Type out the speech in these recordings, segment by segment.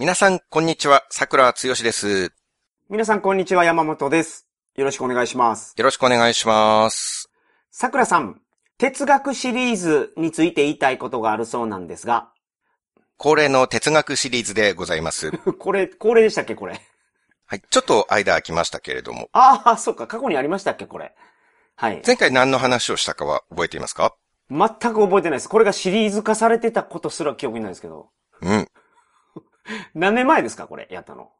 皆さん、こんにちは。桜つよしです。皆さん、こんにちは。山本です。よろしくお願いします。よろしくお願いします。桜さん、哲学シリーズについて言いたいことがあるそうなんですが、恒例の哲学シリーズでございます。これ、恒例でしたっけこれ？はい。ちょっと間空きましたけれども、ああ、そっか。過去にありましたっけこれ？はい。前回何の話をしたかは覚えていますか？全く覚えてないです。これがシリーズ化されてたことすら記憶にないですけど。うん。何年前ですかこれ、やったの？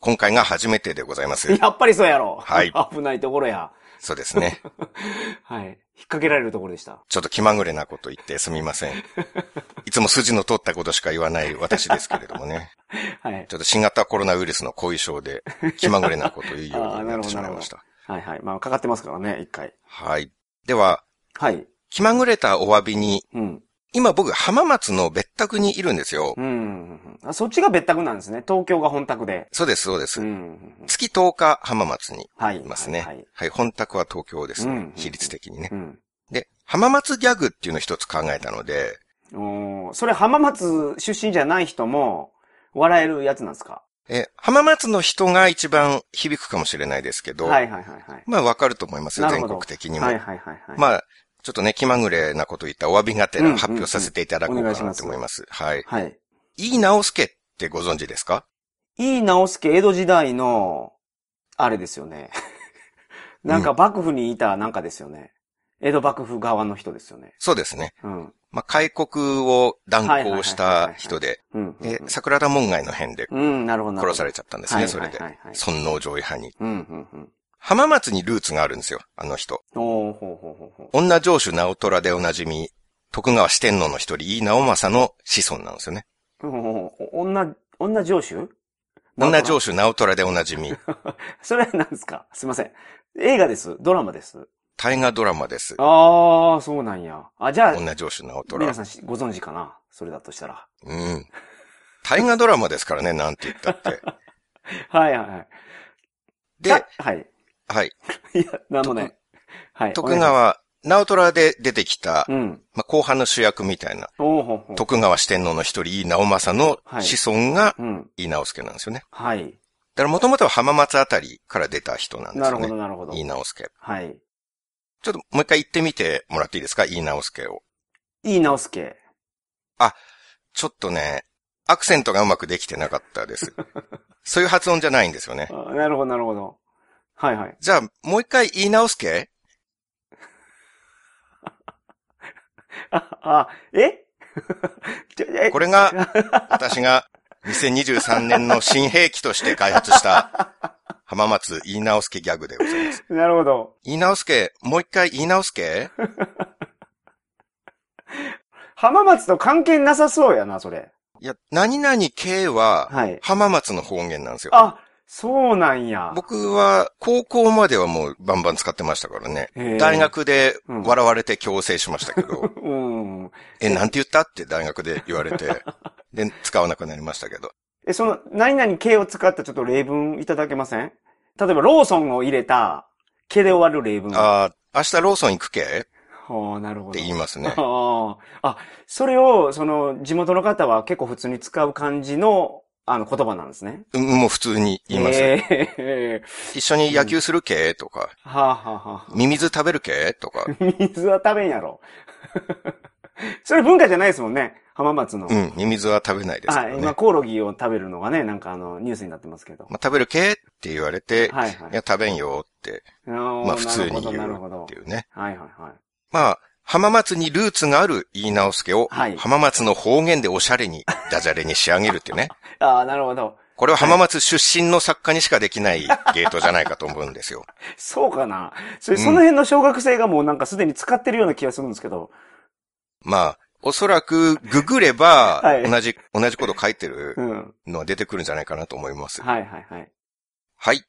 今回が初めてでございます。やっぱりそうやろ。はい危ないところや。そうですね。はい。引っ掛けられるところでした。ちょっと気まぐれなこと言ってすみません。いつも筋の通ったことしか言わない私ですけれどもね。はい。ちょっと新型コロナウイルスの後遺症で気まぐれなことを言うようになってしまいました。はいはい。まあ、かかってますからね、一回。はい。では、はい。気まぐれたお詫びに、うん。今僕浜松の別宅にいるんですよ。うんそっちが別宅なんですね。東京が本宅で。そうです、そうです。うん。月10日浜松にはい。いますね。ははいい、本宅は東京ですね。うん比率的にねう。ん。で、浜松ギャグっていうのを一つ考えたので、おーそれ浜松出身じゃない人も笑えるやつなんですか？え、浜松の人が一番響くかもしれないですけど、はいはいはいはい。まあわかると思いますよ、全国的にも。はいはいはいはい。まあ、ちょっとね、気まぐれなこと言ったお詫びがてうんうんら発表させていただこうかなと思います。はい。はい。いい直輔ってご存知ですか？いい直輔江戸時代の、あれですよね。なんか幕府にいたなんかですよね。江戸幕府側の人ですよね。そうですね。うん。まあ、開国を断行した人で、うん。で、桜田門外の辺で。殺されちゃったんですね、はいそれで。尊王攘夷派に。うん、うん、うん。浜松にルーツがあるんですよ、あの人。ほうほうほうほう。女城主直虎でおなじみ、徳川四天王の一人、井伊直政の子孫なんですよね。お女、女上手女城主直虎でおなじみ、それは何ですか？すいません。映画です？ドラマです？大河ドラマです。ああ、そうなんや。あ、じゃあ、女城主直虎。皆さんしご存知かな？それだとしたら。うん。大河ドラマですからね、なんて言ったって。はいはいはい。で、あはい。はい。いや、なんもね。はい。徳川、直虎で出てきた、うん。まあ、後半の主役みたいな。徳川四天王の一人、井伊直政のはい子孫がうん。井伊直輔なんですよね。はい。だからもともとは浜松あたりから出た人なんですよね。なるほど、なるほど井伊。直輔。はい。ちょっともう一回言ってみてもらっていいですか？井伊直輔を。いい直輔。ちょっとね、アクセントがうまくできてなかったです。そういう発音じゃないんですよね。あなるほど、なるほど。はいはい。じゃあ、もう一回言い直すけ？あ、あ、え？これが、私が2023年の新兵器として開発した、浜松言い直すけギャグでございます。なるほど。言い直すけ、もう一回言い直すけ？浜松と関係なさそうやな、それ。いや、何々系は、はい。浜松の方言なんですよ。あ、そうなんや。僕は、高校まではもうバンバン使ってましたからね。大学でうん笑われて強制しましたけど、うん。え、なんて言ったって大学で言われて、で、使わなくなりましたけど。え、その、何々系を使ったちょっと例文いただけません？例えば、ローソンを入れた、系で終わる例文。あああ、明日ローソン行くけ？っあ、なるほど。て言いますね。ああ。あ、それを、その、地元の方は結構普通に使う感じの、あの、言葉なんですね。うん、もう普通に言います。ええ一緒に野球するけとか、はあ、はあはあ、ミミズ食べるけとか、水は食べんやろ。それ文化じゃないですもんね。浜松の。うん、ミミズは食べないですかはい。今、コオロギを食べるのがね、なんかあの、ニュースになってますけど。まあ、食べるけって言われて、はいはいいや、食べんよって、ままあ普通に言なるほどうって。いうね。はいはいはい。まあ、浜松にルーツがある言い直すけを、はい浜松の方言でおしゃれに、ダジャレに仕上げるっていうね。ああ、なるほど。これは浜松出身の作家にしかできないゲートじゃないかと思うんですよ。そうかな。それ、うんその辺の小学生がもうなんかすでに使ってるような気がするんですけど。まあ、おそらくググればはい、同じ、同じこと書いてるうん。のは出てくるんじゃないかなと思います。はいはいはい。はい。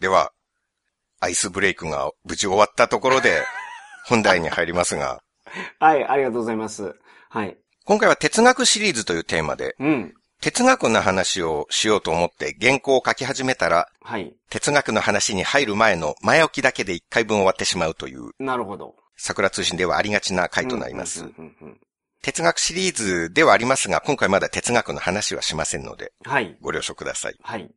では、アイスブレイクが無事終わったところで、本題に入りますが、はい、ありがとうございます。はい。今回は哲学シリーズというテーマで、うん。哲学の話をしようと思って原稿を書き始めたら、はい。哲学の話に入る前の前置きだけで一回分終わってしまうという、なるほど。桜通信ではありがちな回となります。哲学シリーズではありますが、今回まだ哲学の話はしませんので、はい。ご了承ください。はい。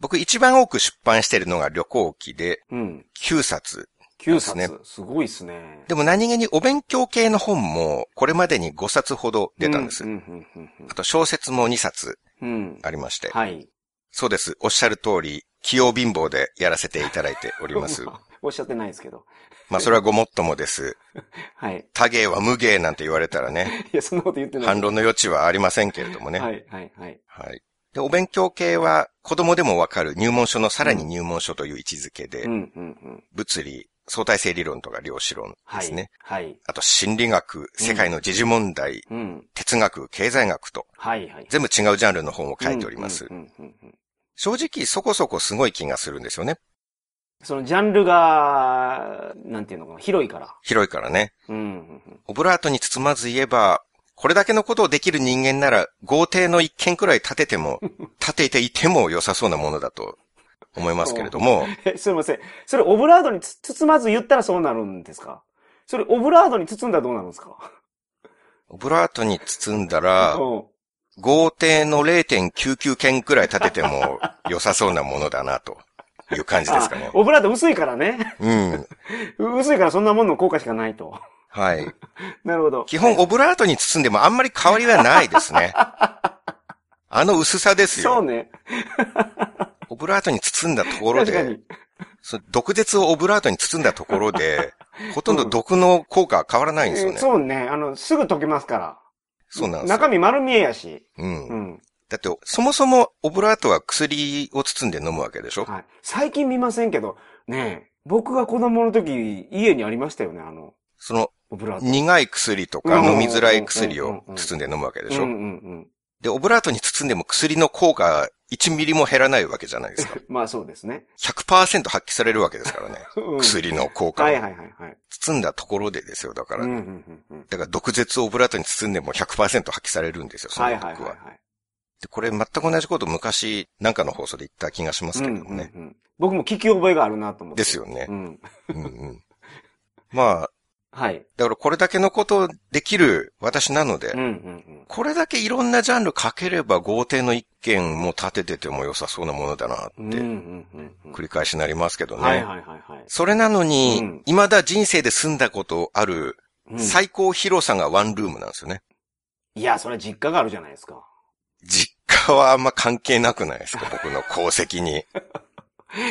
僕一番多く出版しているのが旅行記で、うん。9冊。9ですね冊。すごいっすね。でも何気にお勉強系の本も、これまでに5冊ほど出たんです。うん、うん、うんあと小説も2冊うん。うん。ありまして。はい。そうです。おっしゃる通り、器用貧乏でやらせていただいております。おっしゃってないですけど。まあそれはごもっともです。はい。多芸は無芸なんて言われたらね、いや、そんなこと言ってない。反論の余地はありませんけれどもね。はい、はい、はい。はい。で、お勉強系は子供でもわかる入門書のさらに入門書という位置づけで、うん、うん、うん。物理、相対性理論とか量子論ではい。すね。はい。あと心理学、世界の時事問題、うん。哲学、経済学と、はい、はい。全部違うジャンルの本を書いております。正直そこそこすごい気がするんですよね。そのジャンルが、なんていうのかな、広いから。広いからね。うん、うん、うん。オブラートに包まず言えば、これだけのことをできる人間なら、豪邸の一軒くらい建てても、建てていても良さそうなものだと思いますけれども、え、すいません。それオブラードにつ包まず言ったらそうなるんですか？それオブラードに包んだらどうなるんですか？オブラートに包んだら、うん豪邸の0.99軒くらい建てても良さそうなものだな、という感じですかねあ。オブラート薄いからね。うん。薄いからそんなもんの効果しかないと。はい。なるほど。基本オブラートに包んでもあんまり変わりはないですね。あの薄さですよ。そうね。オブラートに包んだところで。その毒舌をオブラートに包んだところで、ほとんど毒の効果は変わらないんですよね。そうね。あの、すぐ溶けますから。そうなんですよ。中身丸見えやし。うんう。ん。だって、そもそもオブラートは薬を包んで飲むわけでしょ？はい。最近見ませんけど、ねえ、僕が子供の時、家にありましたよね、あの、そのオブラート。苦い薬とかうん飲みづらい薬を包んで飲むわけでしょ？うんうんうん。で、オブラートに包んでも薬の効果1ミリも減らないわけじゃないですか。まあそうですね。100%発揮されるわけですからね。うん薬の効果をはいはいはいはい。包んだところでですよ。だから、うんうんうんうん。だから毒舌をオブラートに包んでも100%発揮されるんですよ、そのはい毒は。はいはいはい。で、これ全く同じこと昔、なんかの放送で言った気がしますけれどもね。うんうんうん僕も聞き覚えがあるなと思って。ですよねう。ん。うんうん。まあ、はい。だからこれだけのことできる私なので、うんうんうん。これだけいろんなジャンル書ければ豪邸の一軒も建ててても良さそうなものだなって。繰り返しになりますけどね。はいはいはいはい。それなのに、うん未だ人生で住んだことあるうん最高広さがワンルームなんですよね。いや、それ実家があるじゃないですか。実家はあんま関係なくないですか僕の功績に。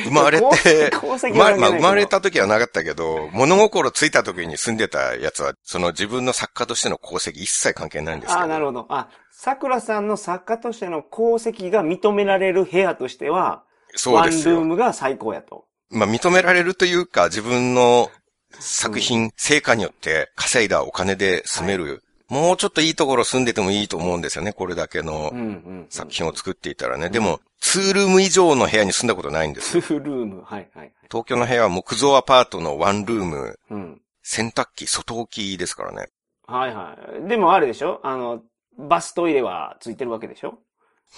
生まれて、まれまあ、生まれた時はなかったけど、物心ついた時に住んでたやつは、その自分の作家としての功績一切関係ないんですけど。ああ、なるほど。あ、桜さんの作家としての功績が認められる部屋としては、そうですよワンルー。ムが最高やと。まあ、認められるというか、自分の作品、成果によって稼いだお金で住める、もうちょっといいところ住んでてもいいと思うんですよね、これだけのうんうんうん。作品を作っていたらね。でも、ツールーム以上の部屋に住んだことないんです。ツールーム。はいはいはい。東京の部屋は木造アパートのワンルーム、うん。洗濯機、外置きですからね。はいはい。でもあれでしょ？あの、バストイレはついてるわけでしょ？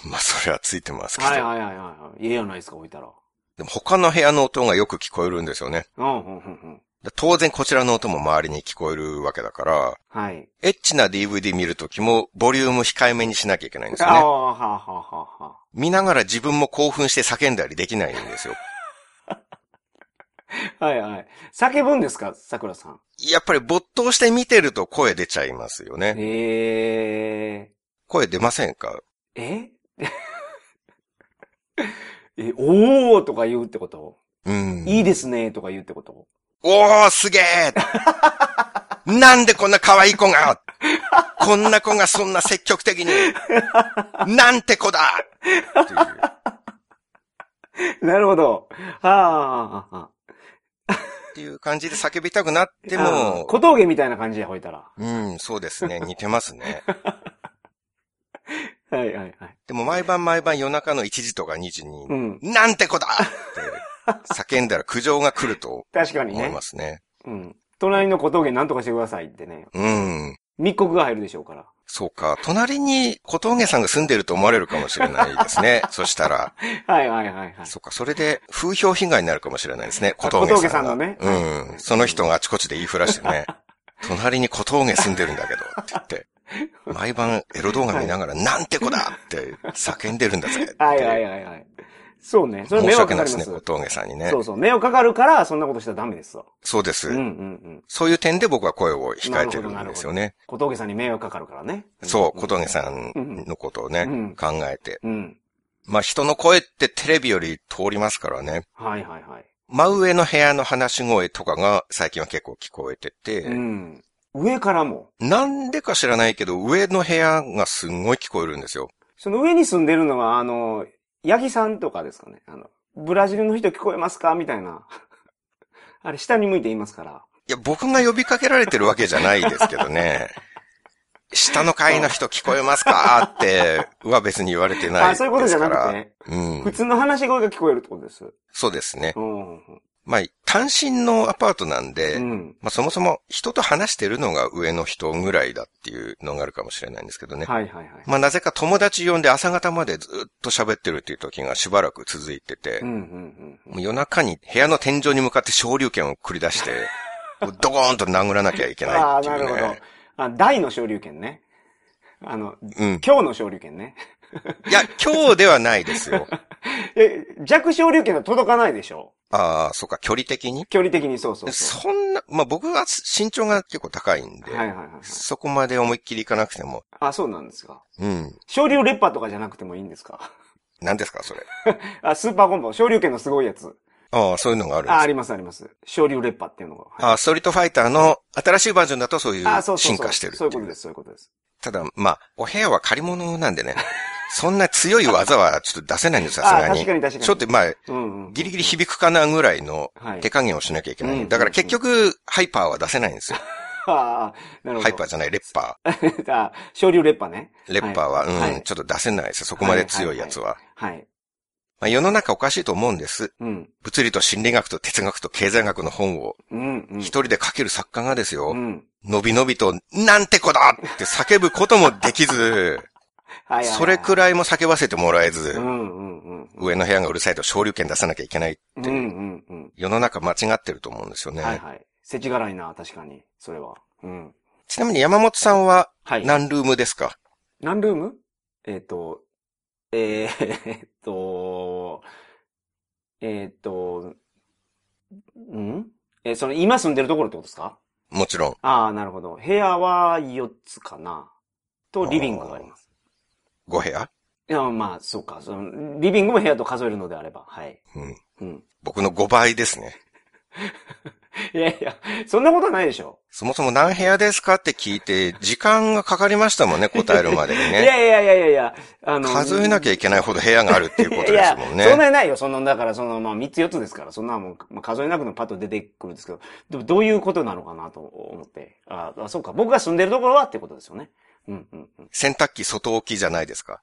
まあ、それはついてますけど。はいはいはいはいはい。いいやないですか、置いたら。でも他の部屋の音がよく聞こえるんですよね。うん、うん、うん、うん。で当然こちらの音も周りに聞こえるわけだから、はい。エッチな DVD 見るときもボリューム控えめにしなきゃいけないんですよああ、ね。はあ、はあ、はあ、は見ながら自分も興奮して叫んだりできないんですよ。あ。はいはい。叫ぶんですか、桜さん？やっぱり没頭して見てると声出ちゃいますよね。え声出ませんか？ー、え？え、おーとか言うってこと、うん。いいですねとか言うってこと？おー、すげえなんでこんな可愛い子がこんな子がそんな積極的になんて子だなるほど。はあ。っていう感じで叫びたくなってあもー、小峠みたいな感じや、ほいたら。うん、そうですね。似てますね。はいはいはい。でも毎晩毎晩夜中の1時とか2時に、うん。なんて子だって叫んだら苦情が来ると確かにね思いま。すね。うん。隣の小峠なんとかしてくださいってね。うん。密告が入るでしょうから。そうか。隣に小峠さんが住んでると思われるかもしれないですね。そしたら。はいはいはいはい。そうか。それで風評被害になるかもしれないですね。小あ峠さんのねうん。その人があちこちで言いふらしてね。隣に小峠住んでるんだけど、って言って。毎晩エロ動画見ながら、なんて子だって叫んでるんだぜって。はいはいはいはい。そうね。それ迷申し惑かかります。訳ないですね、小峠さんにねそ。うそう。迷惑かかるから、そんなことしたらダメですよ。そうです。うんうんうん。そういう点で僕は声を控えてるんですよね。小峠さんに迷惑かかるからね。そう、小峠さんのことをね、うん考えて。うん。まあ人の声ってテレビより通りますからね。はいはいはい。真上の部屋の話し声とかが最近は結構聞こえてて、うん。上からも。なんでか知らないけど、上の部屋がすんごい聞こえるんですよ。その上に住んでるのは、あの、ヤギさんとかですかね。あの、ブラジルの人聞こえますか？みたいな。あれ、下に向いて言いますから。いや、僕が呼びかけられてるわけじゃないですけどね。下の階の人聞こえますか？っては別に言われてないあ、ですから。そういうことじゃなくて、うん普。通の話し声が聞こえるってことです。そうですね。うん。まあ、単身のアパートなんで、うん。まあそもそも人と話してるのが上の人ぐらいだっていうのがあるかもしれないんですけどね。はいはいはい。まあなぜか友達呼んで朝方までずっと喋ってるっていう時がしばらく続いてて、うんうんうん。もう夜中に部屋の天井に向かって昇竜拳を繰り出して、ドコーンと殴らなきゃいけないああ、っていうなるほどね。。あ、大の昇竜拳ね。あの、うん。今日の昇竜拳ね。いや、今日ではないですよ。え、弱昇竜拳は届かないでしょ？ああ、そうか、距離的に？距離的にそうそうそそんな、まあ僕は身長が結構高いんで、う。はいはいはいはい。そこまで思いっきりいかなくても、あ、そうなんですか。うん。昇竜烈波とかじゃなくてもいいんですか？何ですか、それ？あ、スーパーコンボ、昇竜拳のすごいやつ。ああ、そういうのがあるんですあ、かありますあります。昇竜烈波っていうのが。はいあ、ストリートファイターの新しいバージョンだとそういうあ、そうそうそう。進化してるっていうう。そいうことです、そういうことです。ただ、まあ、お部屋は借り物なんでね、そんな強い技はちょっと出せないんです、さすがあ、に。確かに確かに。ちょっとまあ、うんうん。ギリギリ響くかなぐらいのはい。手加減をしなきゃいけなうんい。だから結局、ハイパーは出せないんですよ。ああ、なるほど。ハイパーじゃない、レッパ あ、昇竜烈波ね。ー。レッパーは、うん、はいちょっと出せないですよ。そこまで強いやつは。はい。まあ、世の中おかしいと思うんです。うん。物理と心理学と哲学と経済学の本を一。人で書ける作家がですよう、ん。のびのびと、なんて子だって叫ぶこともできず、はい。それくらいも叫ばせてもらえずう、んうんうん。上の部屋がうるさいと昇竜拳出さなきゃいけないっていう、うんうんうん。世の中間違ってると思うんですよね。はいはい。世知辛いな、確かに。それは。うん。ちなみに山本さんははい。何ルームですか？何ルーム？えっ、と、えー、えっと、えっ、と、ん？え、その、今住んでるところってことですか？もちろん。ああ、なるほど。部屋は4つかな。と、リビングがあります。5部屋？いや、まあ、そうか。その、リビングも部屋と数えるのであれば。はい。うん。うん。僕の5倍ですね。いやいや、そんなことはないでしょ。そもそも何部屋ですかって聞いて、時間がかかりましたもんね、答えるまでにいね。やいやいやいやいや、あの。数えなきゃいけないほど部屋があるっていうことですもんいや、そんね。なにないよ。そんな、だから、その、まあ、3つ4つですから、そんなもん、まあ、数えなくてもパッと出てくるんですけど、でもどういうことなのかなと思って。ああ、そうか。僕が住んでるところはってことですよね。うん、うん、うん。洗濯機外置きじゃないですか？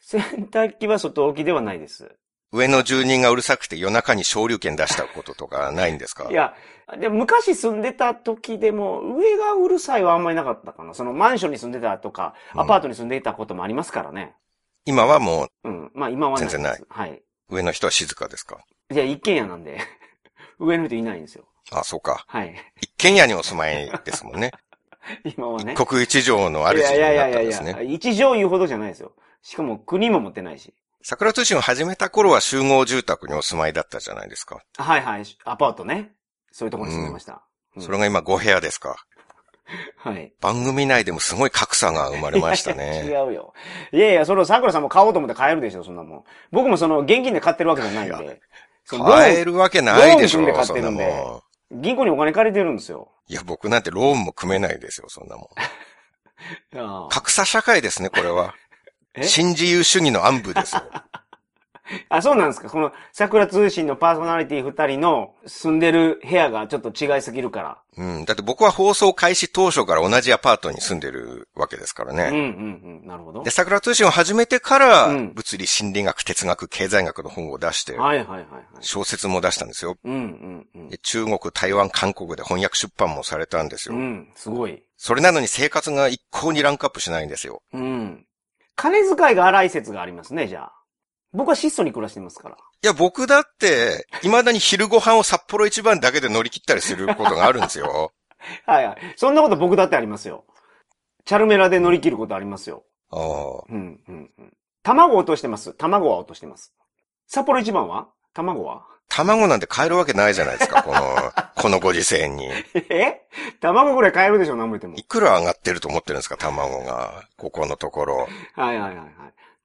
洗濯機は外置きではないです。上の住人がうるさくて夜中に昇竜拳出したこととかないんですか？いや、でも昔住んでた時でも、上がうるさいはあんまりなかったかな。そのマンションに住んでたとか、うんアパートに住んでいたこともありますからね。今はもうん。まあ今は。全然ない。はい。う上の人は静かですか？いや、一軒家なんで、上の人いないんですよ。あ、そうか。はい。一軒家にお住まいですもんね。今はね。一国一城の主にいやいやいなやいやいや、ったんですね。一条言うほどじゃないですよ。しかも国も持ってないし。桜通信を始めた頃は集合住宅にお住まいだったじゃないですか。はいはい。アパートね。そういうところに住んでました。うんそれが今5部屋ですか。はい。番組内でもすごい格差が生まれました いやいね。や違うよ。いやいや、それを桜さんも買おうと思って買えるでしょ、そんなもん。僕もその、現金で買ってるわけじゃないんいで。買えーるわけないでしょ、そんなもん。ン、銀行にお金借りてるんですよ。いや、僕なんてローンも組めないですよ、そんなもん。ああ格差社会ですね、これは。え？新自由主義の暗部ですよ。あ、そうなんですかこの桜通信のパーソナリティ二人の住んでる部屋がちょっと違いすぎるから。うん。だって僕は放送開始当初から同じアパートに住んでるわけですからうんうんね。うん。なるほどで、。桜通信を始めてから、うん物理、心理学、哲学、経済学の本を出して、はいはいはいはい。小説も出したんですよ。うんうんうんで。中国、台湾、韓国で翻訳出版もされたんですよ。うん、すごい。それなのに生活が一向にランクアップしないんですよ。うん。金遣いが荒い説がありますね、じゃあ。僕は質素に暮らしてますから。いや、僕だって、未だに昼ご飯を札幌一番だけで乗り切ったりすることがあるんですよ。はいはい。そんなこと僕だってありますよ。チャルメラで乗り切ることありますよ。ああ。うん、うん、うん。卵落としてます。卵は落としてます。札幌一番は？卵は？卵なんて買えるわけないじゃないですか、この、このご時世に。え？卵ぐらい買えるでしょ、何も言ってもい。くら上がってると思ってるんですか、卵が。ここのところ。はいはいはいはい。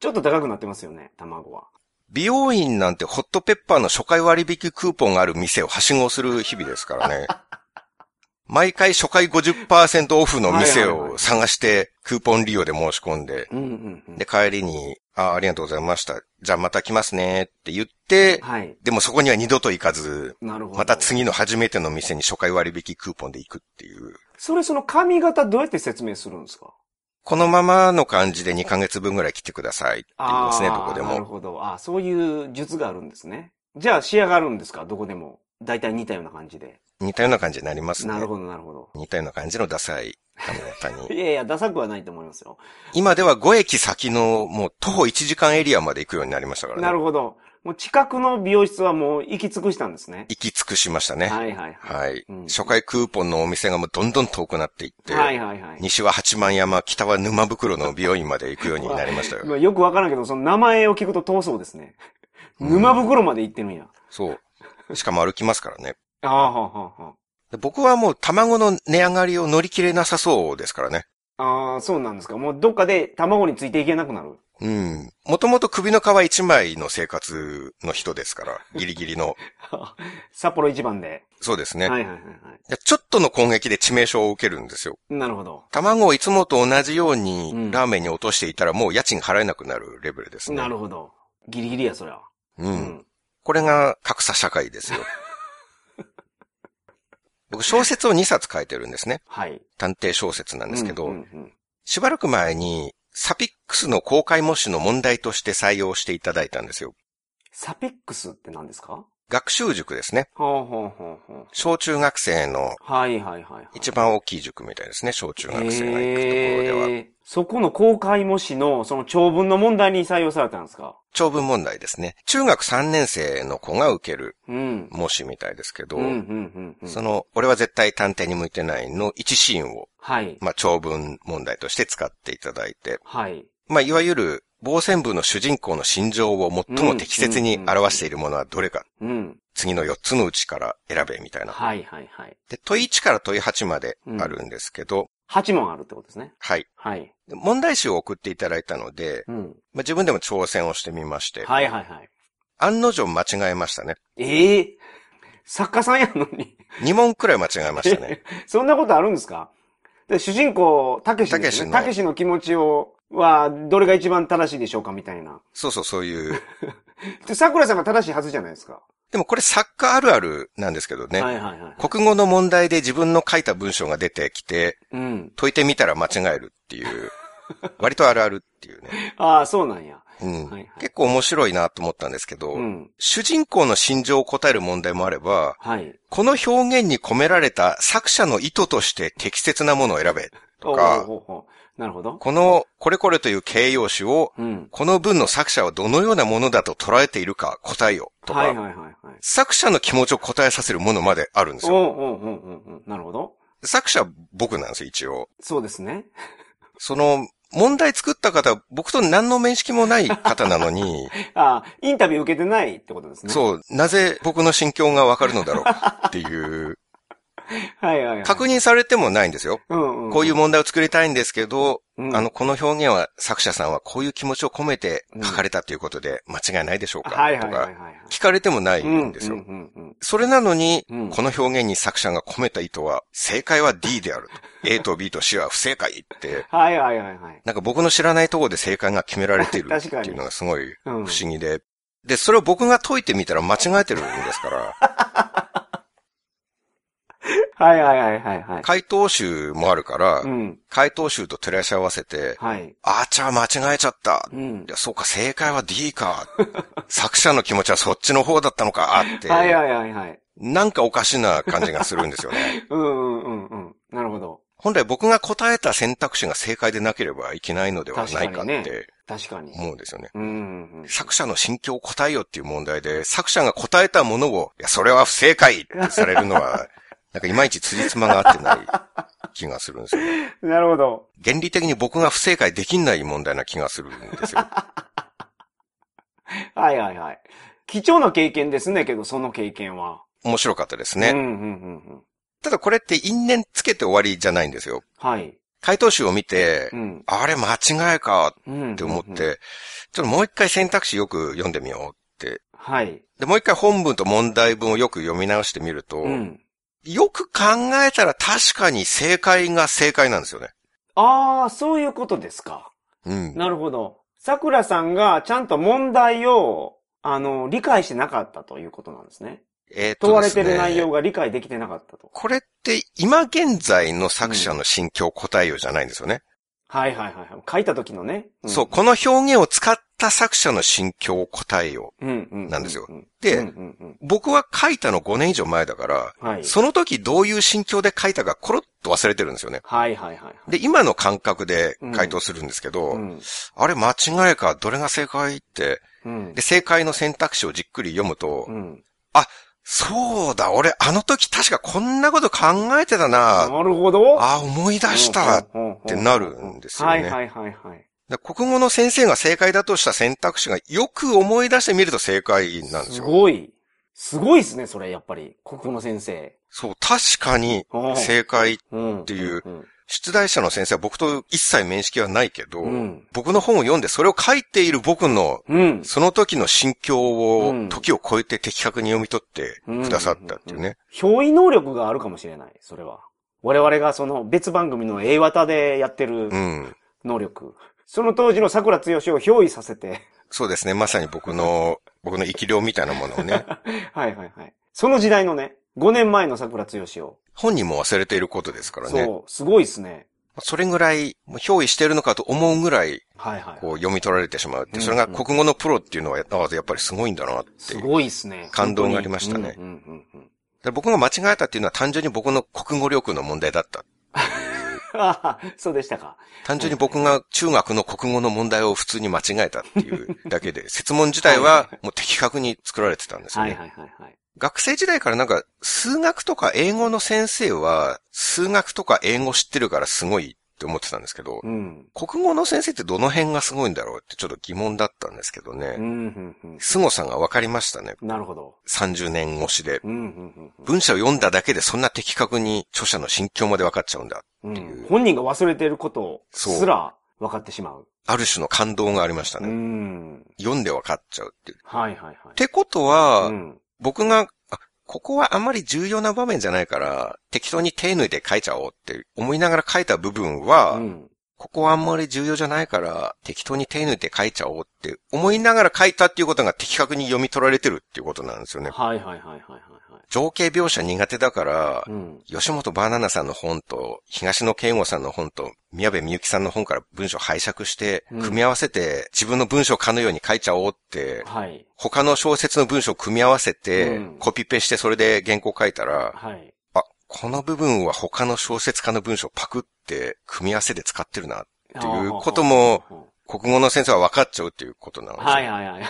ちょっと高くなってますよね、卵は。美容院なんてホットペッパーの初回割引クーポンがある店をはしごする日々ですからね。毎回初回50%オフの店を探してクーポン利用で申し込んで。で、帰りに、あ、ありがとうございました。じゃあまた来ますねって言って、はい。でもそこには二度と行かず。また次の初めての店に初回割引クーポンで行くっていう。それその髪型どうやって説明するんですか？このままの感じで2ヶ月分ぐらい切ってくださいって言いますね、どこでなるも。ほど。あそういう術があるんですね。じゃあ仕上がるんですか？どこでも。大体似たような感じで。似たような感じになりますね。なるほど、なるほど。似たような感じのダサい髪型に。いやいや、ダサくはないと思いますよ。今では5駅先のもう徒歩1時間エリアまで行くようになりましたからね。なるほど。もう近くの美容室はもう行き尽くしたんですね。行き尽くしましたね。はいはいはい。はい。うん初回クーポンのお店がもうどんどん遠くなっていって、はいはいはい。西は八幡山、北は沼袋の美容院まで行くようになりましたよ。まあよくわからんけど、その名前を聞くと遠そうですね。沼袋まで行ってるんや。そう。しかも歩きますからね。ああ、はあ、はあ、はで僕はもう卵の値上がりを乗り切れなさそうですからね。あ。ああ、そうなんですか。もうどっかで卵についていけなくなる。うん。もともと首の皮一枚の生活の人ですから、ギリギリの。札幌一番で。そうですね。はいはいはいはい。ちょっとの攻撃で致命傷を受けるんですよ。なるほど。卵をいつもと同じよううんにラーメンに落としていたらもう家賃払えなくなるレベルですね。なるほど。ギリギリや、そりゃ。う。。うんこれが格差社会ですよ。僕小説を2冊書いてるんですね。はい。探偵小説なんですけど、うんうんうんしばらく前にサピックスの公開模試の問題として採用していただいたんですよ。サピックスって何ですか？学習塾ですね。ほうほうほうほう。小中学生のはいはいはいはい。一番大きい塾みたいですね。小中学生が行くところでは。へーそこの公開模試の、その長文の問題に採用されたんですか？長文問題ですね。中学3年生の子が受けるうん。模試みたいですけど。その、俺は絶対探偵に向いてないの一シーンを、はい。まあ、長文問題として使っていただいて、はい。まあ、いわゆる、傍線部の主人公の心情を最も適切に表しているものはどれか、うん。次の4つのうちから選べみたいな。はい、はい、はい。で、問い1から問い8まであるんですけど、8問あるってことですね。はい。はい。で問題集を送っていただいたので、うん。まあ、自分でも挑戦をしてみまして、はい、はい、はい。案の定間違えましたね。ええ作家さんやのに。2問くらい間違えましたね。そんなことあるんですか？で主人公、たけしですね。たけしの気持ちを、は、どれが一番正しいでしょうか？みたいな。そうそう、そういう。で、桜さんが正しいはずじゃないですか。でもこれ作家あるあるなんですけどね。はいはいはい。国語の問題で自分の書いた文章が出てきて、うん。解いてみたら間違えるっていう、割とあるあるっていうね。ああ、そうなんや。うんはいはい結構面白いなと思ったんですけど、うん。主人公の心情を答える問題もあれば、はい。この表現に込められた作者の意図として適切なものを選べとか、なるほど。このこれこれという形容詞を、うん。この文の作者はどのようなものだと捉えているか答えよとか、はいはいはいはい。作者の気持ちを答えさせるものまであるんですよ。おうおうおうおうおうなるほど。作者は僕なんですよ、一応。そうですね。その、問題作った方、僕と何の面識もない方なのに、あ あ、インタビュー受けてないってことですね。う。そう、なぜ僕の心境がわかるのだろうっていう、はいはいはい。確認されてもないんですよ。うんうん。こういう問題を作りたいんですけど、うんあの、この表現は作者さんはこういう気持ちを込めて書かれたということで間違いないでしょうか？はいとか。聞かれてもないうんんですようん。うんうんそれなのに、うんこの表現に作者が込めた意図は、正解は D であると。A と B と C は不正解って、はいはいはいはい。なんか僕の知らないところで正解が決められている っていうのがすごい不うん思議で。で、それを僕が解いてみたら間違えてるんですから、はいはいはいはいはい。回答集もあるからう、ん。回答集と照らし合わせて、はい。あーちゃー間違えちゃった。うんい。や、そうか、正解は D か。作者の気持ちはそっちの方だったのか、って、はいはいはいはい。なんかおかしな感じがするんですよね。うんうんうんうん。なるほど。本来僕が答えた選択肢が正解でなければいけないのではないかって確かに。思うんですよね。うんうんうん。作者の心境を答えよっていう問題で、作者が答えたものを、いや、それは不正解ってされるのは、なんかいまいち辻褄が合ってない。気がするんですよ。なるほど。原理的に僕が不正解できない問題な気がするんですよ。はいはいはい。貴重な経験ですね、けど、その経験は。面白かったですね。うん、うん、うん、うん。ただこれって因縁つけて終わりじゃないんですよ。はい。回答集を見て、うん。あれ間違いかうん。って思って、うんうんちょっともう一回選択肢よく読んでみようって。はい。で、もう一回本文と問題文をよく読み直してみると、うん。よく考えたら確かに正解が正解なんですよね。ああ、そういうことですか。うん。なるほど。桜さんがちゃんと問題を、あの、理解してなかったということなんですね。えーっと問われてる内容が理解できてなかったと。これって今現在の作者の心境を答えようじゃないんですよね。はいはいはいはい。書いた時のね。んそう、この表現を使った作者の心境を答えよう。うんうん。なんですようんでうんうんうん僕は書いたの5年以上前だから、はい。その時どういう心境で書いたかコロッと忘れてるんですよね。はいはいはいはい。で、今の感覚で回答するんですけど、うん。あれ間違いか、どれが正解って、うんで、。正解の選択肢をじっくり読むと、うん。そうだ、俺あの時確かこんなこと考えてたな、なるほど。あ、思い出した。っってなるんですよねはいはいはいはい。で国語の先生が正解だとした選択肢がよく思い出してみると正解なんですすよ。ごい。すごいですね、それ、やっぱり。国語の先生。そう、確かに正解、うん。っていううん。出題者の先生は僕と一切面識はないけど、うん僕の本を読んでそれを書いている僕のうん。その時の心境をうん時を超えて的確に読み取ってくださったっていうね。憑依能力があるかもしれない、それは。我々がその別番組の A 型でやってるうん。能力。その当時の桜剛を憑依させて。そうですね。まさに僕の、僕の生き量みたいなものをね、はいはいはい。その時代のね、5年前の桜剛を。本人も忘れていることですからね。そう、すごいですね。それぐらい、もう憑依してるのかと思うぐらい、はいはい。こう読み取られてしまうって、うんそれが国語のプロっていうのは、あやっぱりすごいんだなって。すごいですね。感動がありましたね僕が間違えたっていうのは単純に僕の国語力の問題だった。ああ、そうでしたか。単純に僕が中学の国語の問題を普通に間違えたっていうだけで、説問自体はもう的確に作られてたんですよね。はいはいはいはい。学生時代からなんか、数学とか英語の先生は、数学とか英語知ってるからすごいって思ってたんですけど、うん。国語の先生ってどの辺がすごいんだろうってちょっと疑問だったんですけどうん、ね。うん、うん。凄さが分かりましたね。なるほど。30年越しで。うん、うん、文章を読んだだけでそんな的確に著者の心境まで分かっちゃうんだ。うん。っていう本人が忘れていることすら分かってしまう。ある種の感動がありましたうね。ん。読んで分かっちゃうっていう。はいはいはい。ってことは、うん。僕が、あ、ここはあんまり重要な場面じゃないから、適当に手抜いて書いちゃおうって思いながら書いた部分は、うん。ここはあんまり重要じゃないから、適当に手抜いて書いちゃおうって思いながら書いたっていうことが的確に読み取られてるっていうことなんですよね。はいはいはいはいはいはい。情景描写苦手だから、うん。吉本バナナさんの本と、東野圭吾さんの本と、宮部みゆきさんの本から文章拝借して、うん組み合わせて、自分の文章をかのように書いちゃおうって、はい。他の小説の文章を組み合わせて、うんコピペしてそれで原稿書いたら、はい。あ、この部分は他の小説家の文章をパクって、組み合わせで使ってるな。っていうことも、国語の先生は分かっちゃうっていうことなので、はいはいはい。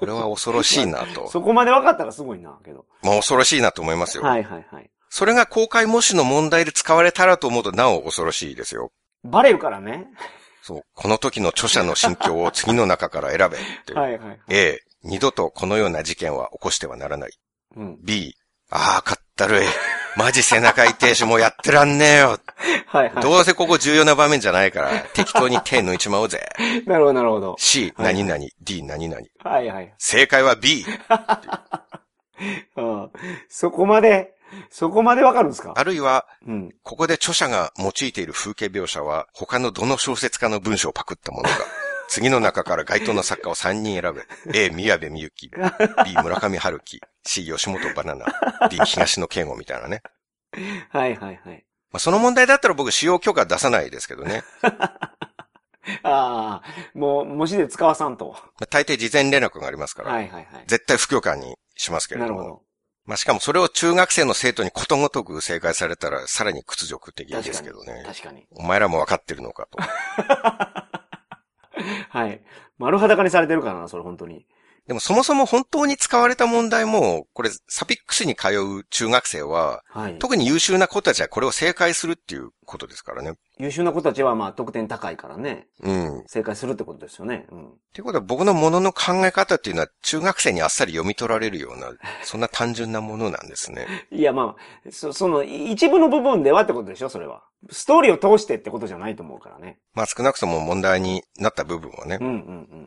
これは恐ろしいなと。そこまで分かったらすごいな、けど。まあ恐ろしいなと思いますよ。はいはいはい。それが公開模試の問題で使われたらと思うとなお恐ろしいですよ。バレるからね。そう。この時の著者の心境を次の中から選べって。はいはいはい。A、二度とこのような事件は起こしてはならない。うん。B、ああ、かったるい。マジ背中痛いしもうやってらんねえよ。はいはい。どうせここ重要な場面じゃないから、適当に手抜いちまおうぜ。なるほどなるほど。C、はい何々、D、何々。はいはい。正解は B。うん。そこまで、そこまで分かるんですか？あるいは、うん。ここで著者が用いている風景描写は、他のどの小説家の文章をパクったものか。次の中から該当の作家を3人選べ。A、宮部みゆき。B、村上春樹。C、吉本バナナ。D、東野圭吾みたいなね。はいはいはい。まあ、その問題だったら僕使用許可出さないですけどね。ああ、もう、文字で使わさんと。まあ大抵事前連絡がありますから、はいはいはい。絶対不許可にしますけれども。なるほど。まあ、しかもそれを中学生の生徒にことごとく正解されたらさらに屈辱的で。すけどね。確かに。お前らもわかってるのかと。はい。丸裸にされてるからな、それ本当に。でもそもそも本当に使われた問題も、これサピックスに通う中学生は、はい。特に優秀な子たちはこれを正解するっていうことですからね。優秀な子たちはまあ得点高いからね、うん。正解するってことですよね。うん。っていうことは僕のものの考え方っていうのは中学生にあっさり読み取られるような、そんな単純なものなんですね。いやまあ、そその一部の部分ではってことでしょ、それは。ストーリーを通してってことじゃないと思うからね。まあ少なくとも問題になった部分はねうん。うんう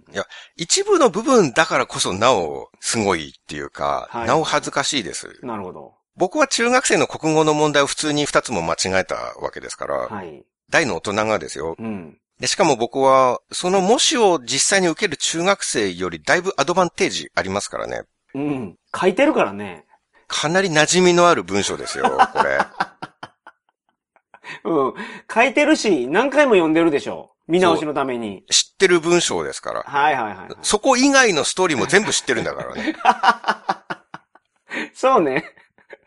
ん。いや一部の部分だからこそなおすごいっていうか、はいなお恥ずかしいです。なるほど。僕は中学生の国語の問題を普通に二つも間違えたわけですから、はい。大の大人がですよ。うん。で、しかも僕は、その模試を実際に受ける中学生よりだいぶアドバンテージありますからね。うん。書いてるからね。かなり馴染みのある文章ですよ、これ。うん。書いてるし、何回も読んでるでしょ。見直しのために。知ってる文章ですから。はいはいはいはい。そこ以外のストーリーも全部知ってるんだからね。そうね。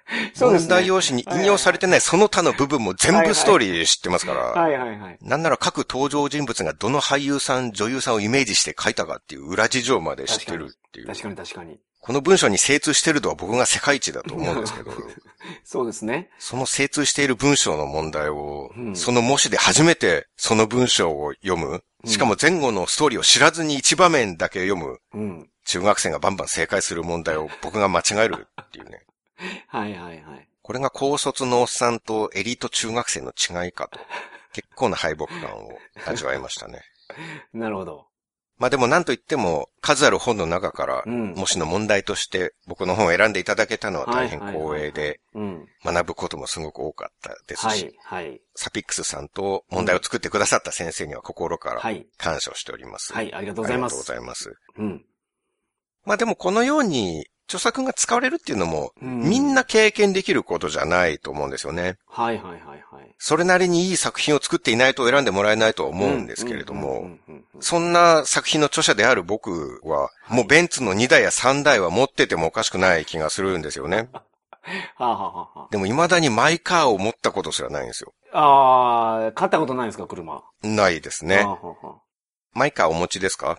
そうですね。問題用紙に引用されてないその他の部分も全部ストーリー知ってますから。はいはいはい。なんなら各登場人物がどの俳優さん、女優さんをイメージして書いたかっていう裏事情まで知ってるっていう。確かに確かに。この文章に精通してるとは僕が世界一だと思うんですけど、そうですね。その精通している文章の問題を、うんその模試で初めてその文章を読む、しかも前後のストーリーを知らずに一場面だけ読む、うん。中学生がバンバン正解する問題を僕が間違えるっていうね。はいはいはい。これが高卒のおっさんとエリート中学生の違いかと。結構な敗北感を味わいましたね。なるほど。まあでも何と言っても、数ある本の中から、うん模試の問題として僕の本を選んでいただけたのは大変光栄で、うん。学ぶこともすごく多かったですし、はいはい。サピックスさんと問題を作ってくださった先生には心からはい。感謝をしております。はい、ありがとうございます。ありがとうございます。うん。まあでもこのように著作が使われるっていうのも、うんみんな経験できることじゃないと思うんですよね。はいはいはいはい。それなりにいい作品を作っていないと選んでもらえないとは思うんですけれども、そんな作品の著者である僕は、もうベンツの2台や3台は持っててもおかしくない気がするんですよね。はあ、はあはあはでも未だにマイカーを持ったことすらないんですよ。あ、あー買ったことないですか、車？ないですねは。あはあはあマイカーお持ちですか？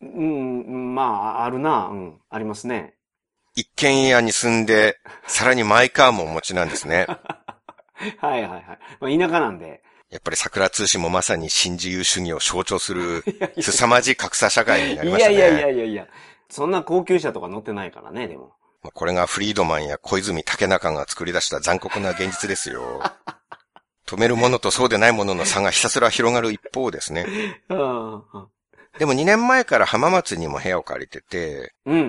うん、うんまあ、あるな。うん、ありますね。一軒家に住んで、さらにマイカーもお持ちなんですね。はいはいはい。まあ、田舎なんで。やっぱり桜通信もまさに新自由主義を象徴する、凄まじい格差社会にないりましたね。やいやいやいやいや。そんな高級車とか乗ってないからね、でも。まあこれがフリードマンや小泉竹中が作り出した残酷な現実ですよ。止めるものとそうでないものの差がひたすら広がる一方ですね。うん、うん、でも2年前から浜松にも部屋を借りてて、うん、う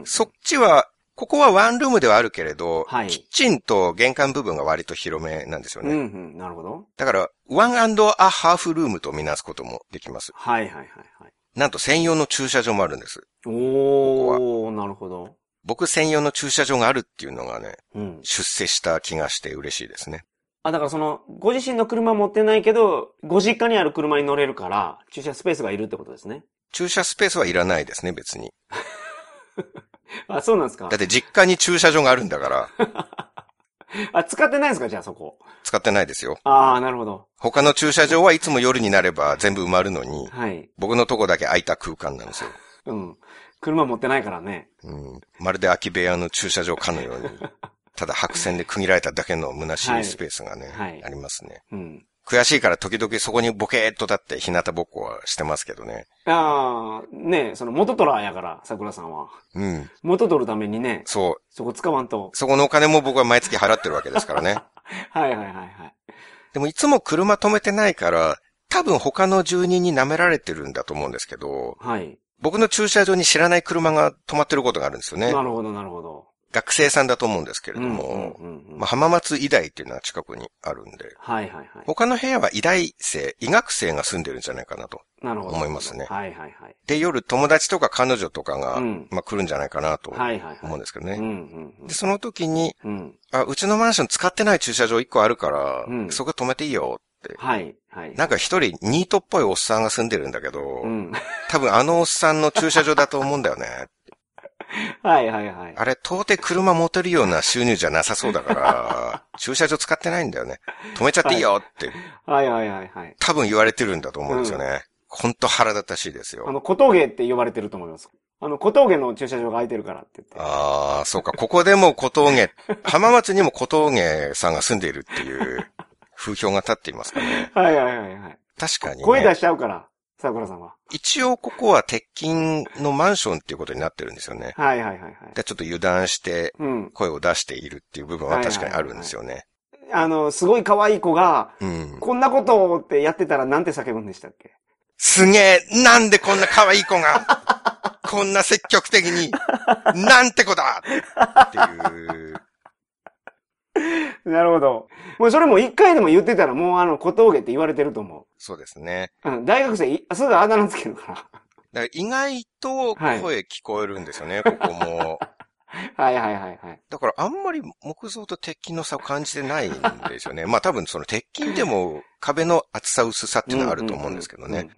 ん。そっちは、ここはワンルームではあるけれど、はいキッチンと玄関部分が割と広めなんですよね。うん、うん、なるほど。だから、ワンアハーフルームとみなすこともできます。はいはいはいはい。なんと専用の駐車場もあるんです。おー、なるほど。僕専用の駐車場があるっていうのがね、うん。出世した気がして嬉しいですね。あ、だからその、ご自身の車持ってないけど、ご実家にある車に乗れるから、駐車スペースがいるってことですね。駐車スペースはいらないですね、別に。あ、そうなんですか？だって実家に駐車場があるんだから、あ、使ってないんですか？じゃあそこ。使ってないですよ。ああ、なるほど。他の駐車場はいつも夜になれば全部埋まるのに、はい。僕のとこだけ空いた空間なんですよ。うん。車持ってないからね。うん、まるで空き部屋の駐車場かのように、ただ白線で区切られただけの虚しいスペースがね、はいありますね。うん。悔しいから時々そこにボケーっと立って日向ぼっこはしてますけどね。ああ、ねその元取らやから、桜さんは。うん。元取るためにね、そう。そこ使わんと。そこのお金も僕は毎月払ってるわけですからね。はいはいはいはい。でもいつも車止めてないから、多分他の住人に舐められてるんだと思うんですけど、はい。僕の駐車場に知らない車が止まってることがあるんですよねな。るほどなるほど。学生さんだと思うんですけれどうんも、まあ、浜松医大っていうのは近くにあるんで、はいはいはい。他の部屋は医大生、医学生が住んでるんじゃないかなと。思いますねはいはいはい。で、夜友達とか彼女とかが、うんまあ来るんじゃないかなと。思うんですけどね。で、その時に、うん。うん。あ、うちのマンション使ってない駐車場1個あるから、うんそこ止めていいよって。はいはい。なんか一人ニートっぽいおっさんが住んでるんだけど、うん。多分あのおっさんの駐車場だと思うんだよね。はいはいはい。あれ、到底車持てるような収入じゃなさそうだから、駐車場使ってないんだよね。止めちゃっていいよって、はいはいはいはい。多分言われてるんだと思うんですよね。ほんと腹立たしいですよ。あの、小峠って呼ばれてると思います。あの、小峠の駐車場が空いてるからって言って。ああ、そうか。ここでも小峠、浜松にも小峠さんが住んでいるっていう、風評が立っていますかね。はいはいはいはい。確かに、ね。声出しちゃうから、桜さんは？一応ここは鉄筋のマンションっていうことになってるんですよね。はいはいはいはい。で、ちょっと油断してうん。声を出しているっていう部分は確かにあるんですよね。あの、すごい可愛い子が、うん。こんなことをってやってたらなんて叫ぶんでしたっけ？すげえなんでこんな可愛い子が、こんな積極的に、なんて子だっていう。なるほど。もうそれも一回でも言ってたらもうあの、小峠って言われてると思そうですね。う。うん。大学生い、すぐあだ名つけるから。だから意外と声聞こえるんですよね、ここも。はいはいはいはい。だからあんまり木造と鉄筋の差を感じてないんですよね。まあ多分その鉄筋でも壁の厚さ薄さっていうのはあると思うんですけどね。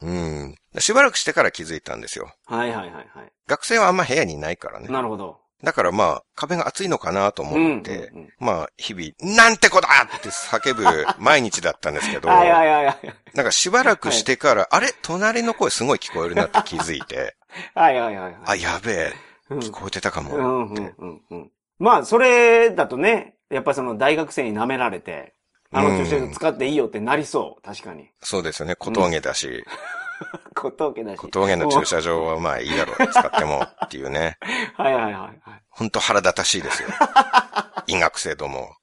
うん。しばらくしてから気づいたんですよ。はいはいはいはい。学生はあんま部屋にいないからね。なるほど。だからまあ壁が厚いのかなと思って、うんうんうんまあ日々、なんて子だって叫ぶ毎日だったんですけど、はいはいはいはい。なんかしばらくしてから、あれ？隣の声すごい聞こえるなって気づいて、はいはいはいはい。あ、やべえ、うん聞こえてたかも。うんうんうんうん。まあ、それだとね、やっぱりその大学生に舐められて、あの駐車場使っていいよってなりそう。確かに。そうですよね。小峠だし、小峠だし。小峠の駐車場はまあいいだろう、使ってもっていうね。はいはいはいはい。ほんと腹立たしいですよ。医学生ども。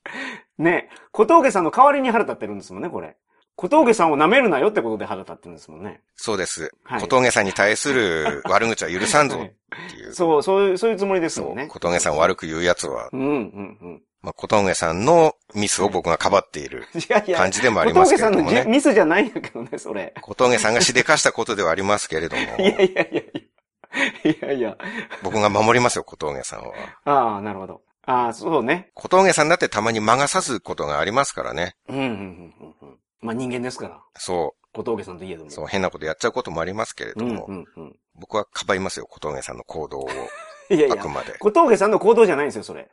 ね、小峠さんの代わりに腹立ってるんですもんね、これ。小峠さんを舐めるなよってことで腹立ってるんですもんね。そうです。はい小峠さんに対する悪口は許さんぞっはいていう。そう、そういう、そういうつもりですもんね。小峠さんを悪く言うやつは、うん、うん、うん。まあ、小峠さんのミスを僕がかばっているいやいや、感じでもありますけれども小峠さんの。ミスじゃないんやけどね、それ。小峠さんがしでかしたことではありますけれども、いやいやいやいや。いやいや。僕が守りますよ、小峠さんは。ああ、なるほど。ああ、そうね。小峠さんだってたまに間が差すことがありますからね。うん、うん、うん、うんうん。まあ人間ですから。そ小峠さんといえども。う、そう、変なことやっちゃうこともありますけれどうん、も、うん、うん。僕はかばいますよ、小峠さんの行動を。いやいやあく、まで。小峠さんの行動じゃないんですよ、それ。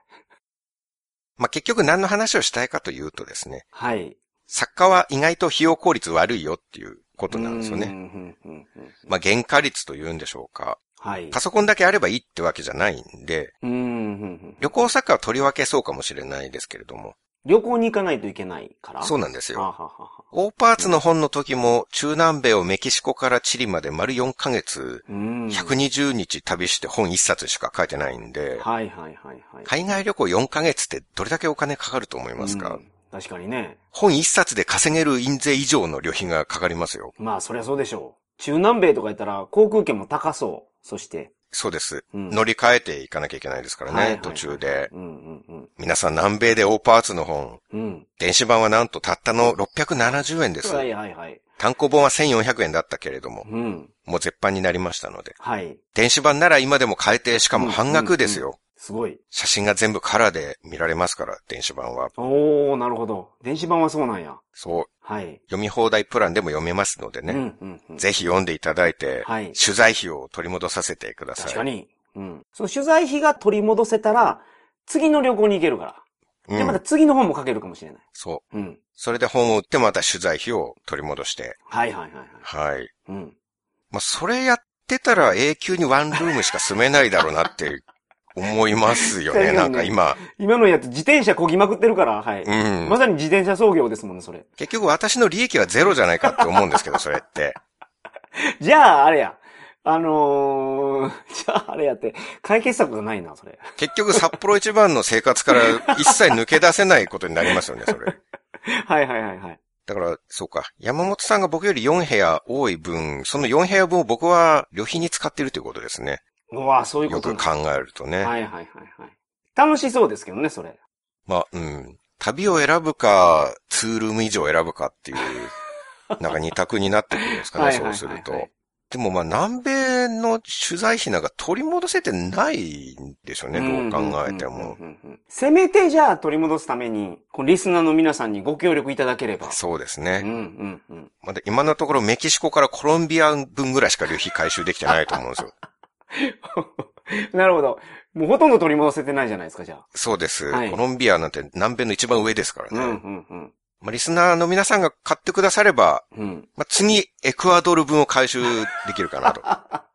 まあ、結局何の話をしたいかというとですね、はい。作家は意外と費用効率悪いよっていうことなんですよね。うんうんうんうんまあ、原価率というんでしょうか。はい。パソコンだけあればいいってわけじゃないんで、うんうんうん旅行作家は取り分けそうかもしれないですけれども、旅行に行かないといけないからそうななんですよ。はあはあはあオーパーツの本の時も、中南米をメキシコからチリまで丸4ヶ月、うん。120日旅して本1冊しか書いてないんで、はいはいはいはい。海外旅行4ヶ月ってどれだけお金かかると思いますか、うん確かにね。本1冊で稼げる印税以上の旅費がかかりますよ。まあ、そりゃそうでしょう。中南米とか言ったら航空券も高そう。そして。そうです。うん乗り換えていかなきゃいけないですからね、はいはいはい途中で。うんうんうん。皆さん南米でオーパーツの本、うん。電子版はなんとたったの670円です。はいはいはい。単行本は1400円だったけれども、うん。もう絶版になりましたので。はい。電子版なら今でも買えて、しかも半額ですよ。すごい。写真が全部カラーで見られますから、電子版は。おー、なるほど。電子版はそうなんや。そう。はい。読み放題プランでも読めますのでね。うんうんうん。ぜひ読んでいただいて、はい取材費を取り戻させてください。確かに。うん。その取材費が取り戻せたら、次の旅行に行けるから。うんで、また次の本も書けるかもしれない。そう。うん。それで本を売ってまた取材費を取り戻して。はいはいはいはい。はい。うん。まあ、それやってたら永久にワンルームしか住めないだろうなって思いますよね。なんか今。今のやつ自転車こぎまくってるから、はい。うんま。さに自転車操業ですもんね、それ。結局私の利益はゼロじゃないかって思うんですけど、それって。じゃあ、あれや。あのー、じゃあ、あれやって、解決策がないな、それ。結局札幌一番の生活から一切抜け出せないことになりますよね、それ。はいはいはいはい。だから、そうか。山本さんが僕より4部屋多い分、その4部屋分を僕は旅費に使っているということですね。うわそういうこよとなく考えるとね。はいはいはいはい。楽しそうですけどね、それ。まあ、うん。旅を選ぶか、ツールーム以上選ぶかっていう、なんか二択になってくるんですかね、はいはいはいはいそうすると。でもまあ、南米の取材費なんか取り戻せてないんでしょうね、どう考えても。せめてじゃあ取り戻すために、このリスナーの皆さんにご協力いただければ。そうですね。うんうんうん。まだ今のところメキシコからコロンビア分ぐらいしか旅費回収できてないと思うんですよ。なるほど。もうほとんど取り戻せてないじゃないですか、じゃあ。そうです。はいコロンビアなんて南米の一番上ですからね。うんうんうん。まあ、リスナーの皆さんが買ってくだされば、うん。まあ、次、エクアドル分を回収できるかなと。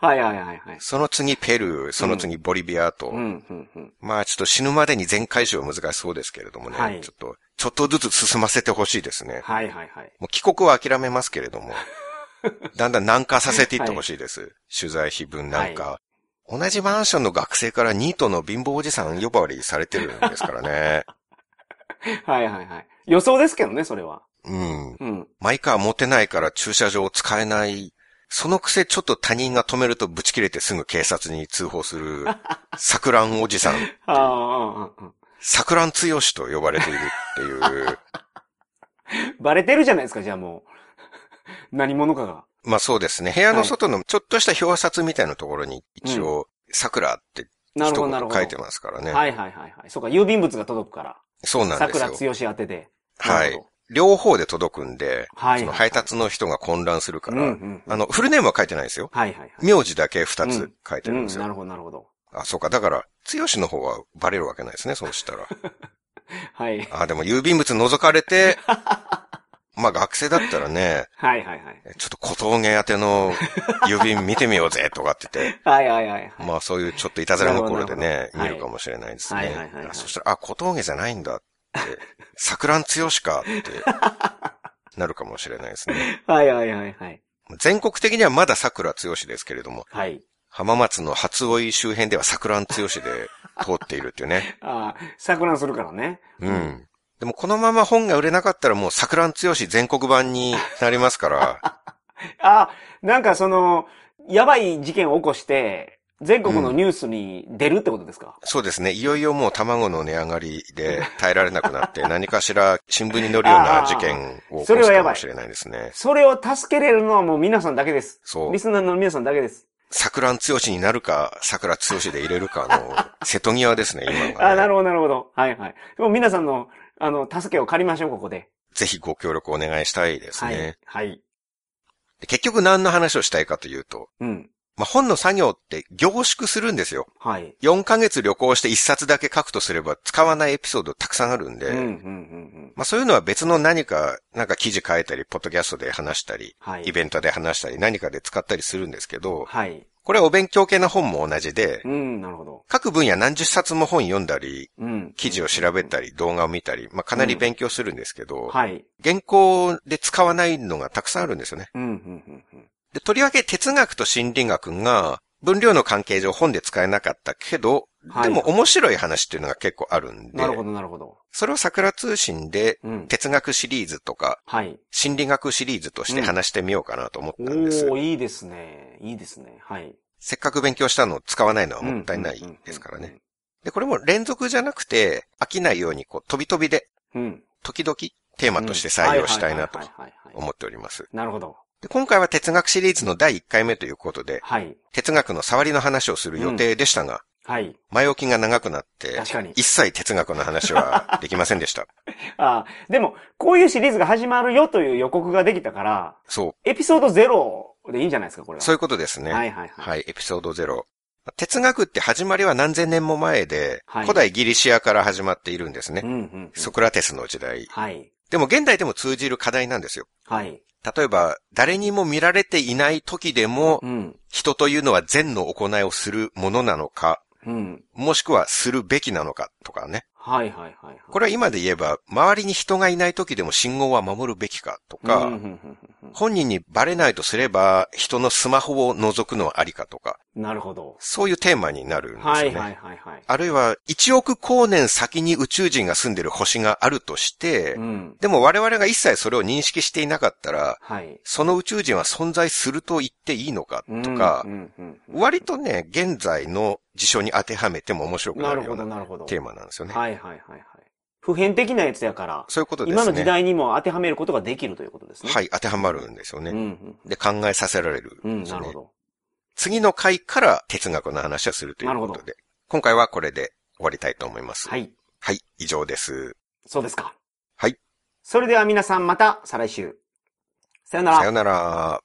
はいはいはいはい。その次、ペルー、その次、ボリビアと。うんうんうん。まあ、ちょっと死ぬまでに全回収は難しそうですけれどもね。はいちょっと、ちょっとずつ進ませてほしいですね。はいはいはい。もう帰国は諦めますけれども、だんだん軟化させていってほしいです。取材費分なんか、同じマンションの学生からニートの貧乏おじさん呼ばわりされてるんですからね。はいはいはい。予想ですけどね、それは。うん。うん。マイカー持てないから駐車場使えない。そのくせちょっと他人が止めるとブチ切れてすぐ警察に通報する、サクランおじさん、ああ、ああ、ああ。サクラン強しと呼ばれているっていう。バレてるじゃないですか、じゃあもう。何者かが。まあそうですね。部屋の外のちょっとした表札みたいなところに一応、サクラって一なるほど、なるほど。言書いてますからね。はいはいはいはい。そうか、郵便物が届くから。そうなんです桜よ。強し当てで。はい。両方で届くんで、はいその配達の人が混乱するから、あの、フルネームは書いてないですよ。はいはいはい。名字だけ二つ書いてうん、るんですよ。なるほどなるほど。あ、そうか。だから、剛の方はバレるわけないですね、そうしたら。はい。あ、でも郵便物覗かれて、まあ学生だったらね、はいはいはい。ちょっと小峠宛ての 郵便見てみようぜとかって言って、はいはいはい。まあそういうちょっといたずら心でなね、見るかもしれないですね。はいはいはいはいあそしたら、あ、小峠じゃないんだって、桜強しかって、なるかもしれないですね。はいはいはいはい。全国的にはまだ桜強しですけれども、はい。浜松の初追い周辺では桜強しで通っているっていうね。ああ、錯乱するからね。うん。でもこのまま本が売れなかったらもう桜強し全国版になりますから、あ、なんかその、やばい事件を起こして、全国のニュースに出るってことですか、そうですね。いよいよもう卵の値上がりで耐えられなくなって、何かしら新聞に載るような事件を起こすかもしれないですね。それを助けれるのはもう皆さんだけです。そうリ。スナーの皆さんだけです。桜強しになるか、桜強しで入れるかの瀬戸際ですね、今が、ね。あなるほどなるほど。はいはい。でも皆さんの、あの、助けを借りましょう、ここで。ぜひご協力お願いしたいですはね。い。はい。で結局何の話をしたいかというと、うん。ままあ、本の作業って凝縮するんですよ。はい。4ヶ月旅行して1冊だけ書くとすれば使わないエピソードたくさんあるんで、うん、うん、うん、うん。まあそういうのは別の何か、なんか記事書いたり、ポッドキャストで話したり、はい。イベントで話したり、何かで使ったりするんですけど、はい。これはお勉強系の本も同じで、うん、なるほど。各分野何十冊も本読んだり、うん。記事を調べたり、動画を見たり、まあかなり勉強するんですけど、はい。原稿で使わないのがたくさんあるんですよね。うん、うん、うん、うん。で、とりわけ哲学と心理学が、分量の関係上本で使えなかったけど、はいでも面白い話っていうのが結構あるんで、なるほど、なるほど。それを桜通信でうん。哲学シリーズとかはい。心理学シリーズとして話してみようかなと思ったんです。おー、いいですね。いいですね。はい。せっかく勉強したのを使わないのはもったいないですからね。。で、これも連続じゃなくて飽きないようにこう飛び飛びでうん。時々テーマとして採用したいなと思っております。なるほど。で今回は哲学シリーズの第1回目ということで、はい。哲学の触りの話をする予定でしたが、はい。前置きが長くなって、確かに。一切哲学の話はできませんでした。あーでも、こういうシリーズが始まるよという予告ができたから、そう。エピソード0でいいんじゃないですか、これは。そういうことですね。はいはいはい。はい、エピソード0。哲学って始まりは何千年も前で、はい古代ギリシアから始まっているんですね。うんうんうん。ソクラテスの時代。はい。でも現代でも通じる課題なんですよ。はい。例えば、誰にも見られていない時でも、うん。人というのは善の行いをするものなのか、うん。もしくはするべきなのかとかね。はいはいはいはい。これは今で言えば、周りに人がいない時でも信号は守るべきかとか、本人にバレないとすれば、人のスマホを覗くのはありかとか、なるほど。そういうテーマになるんですよね。はいはいはいはい。あるいは、1億光年先に宇宙人が住んでる星があるとして、うん。でも我々が一切それを認識していなかったら、はい。その宇宙人は存在すると言っていいのかとかうん割とね、現在の事象に当てはめても面白くななるほどるようななるほど。テーマなんですよね。はいはいはいはい。普遍的なやつやから、そういうことですね。今の時代にも当てはめることができるということですね。。はいい、当てはまるんですよね。うんうん。で、考えさせられるうんなるほど。次の回から哲学の話をするということで、今回はこれで終わりたいと思います。はい。はい、以上です。そうですか。はい。それでは皆さんまた再来週。さよならさよ。なら。